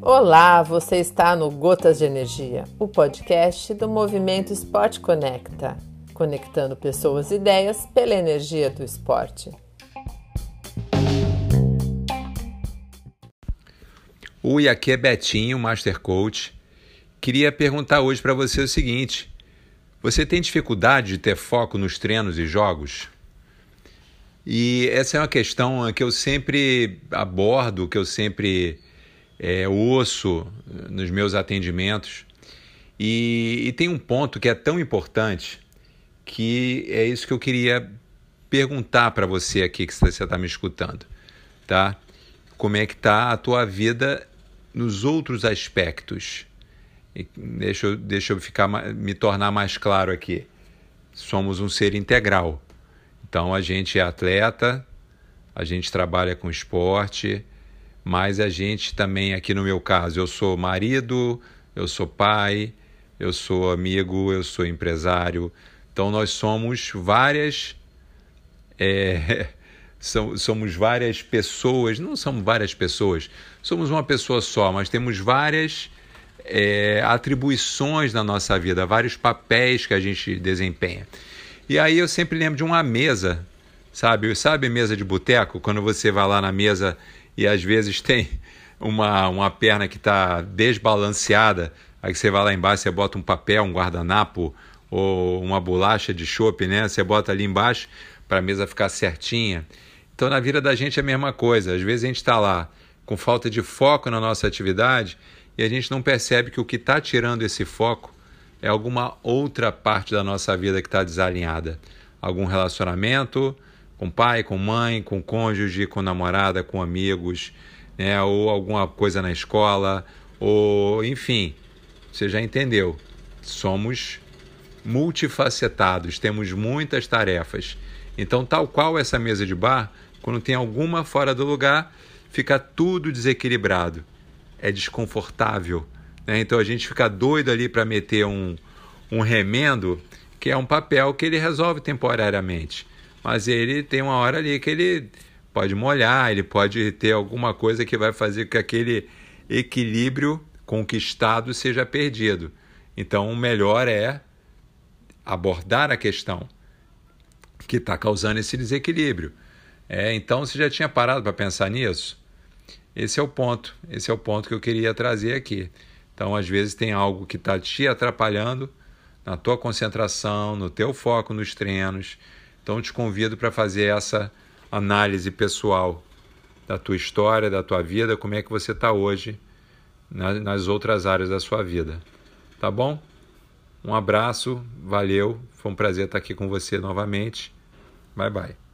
Olá, você está no Gotas de Energia, o podcast do Movimento Esporte Conecta, conectando pessoas e ideias pela energia do esporte. Oi, aqui é Betinho, Master Coach. Queria perguntar hoje para você o seguinte: você tem dificuldade de ter foco nos treinos e jogos? E essa é uma questão que eu sempre abordo, que eu sempre é, ouço nos meus atendimentos. E, e tem um ponto que é tão importante que é isso que eu queria perguntar para você aqui que você está me escutando, tá? Como é que está a tua vida nos outros aspectos? Deixa eu, deixa eu ficar, me tornar mais claro aqui. Somos um ser integral. Então a gente é atleta, a gente trabalha com esporte, mas a gente também, aqui no meu caso, eu sou marido, eu sou pai, eu sou amigo, eu sou empresário. Então nós somos várias. É, somos várias pessoas, não somos várias pessoas, somos uma pessoa só, mas temos várias é, atribuições na nossa vida, vários papéis que a gente desempenha. E aí eu sempre lembro de uma mesa, sabe? Sabe mesa de boteco? Quando você vai lá na mesa e às vezes tem uma, uma perna que está desbalanceada, aí você vai lá embaixo, você bota um papel, um guardanapo ou uma bolacha de chope, né? Você bota ali embaixo para a mesa ficar certinha. Então na vida da gente é a mesma coisa. Às vezes a gente está lá com falta de foco na nossa atividade e a gente não percebe que o que está tirando esse foco é alguma outra parte da nossa vida que está desalinhada. Algum relacionamento, com pai, com mãe, com cônjuge, com namorada, com amigos, né? ou alguma coisa na escola, ou enfim, você já entendeu. Somos multifacetados, temos muitas tarefas. Então, tal qual essa mesa de bar, quando tem alguma fora do lugar, fica tudo desequilibrado. É desconfortável. Né? Então a gente fica doido ali para meter um, um remendo, que é um papel que ele resolve temporariamente mas ele tem uma hora ali que ele pode molhar, ele pode ter alguma coisa que vai fazer com que aquele equilíbrio conquistado seja perdido. Então, o melhor é abordar a questão que está causando esse desequilíbrio. É, então, você já tinha parado para pensar nisso? Esse é o ponto. Esse é o ponto que eu queria trazer aqui. Então, às vezes tem algo que está te atrapalhando na tua concentração, no teu foco nos treinos então te convido para fazer essa análise pessoal da tua história, da tua vida, como é que você está hoje nas outras áreas da sua vida. Tá bom? Um abraço, valeu, foi um prazer estar aqui com você novamente. Bye bye.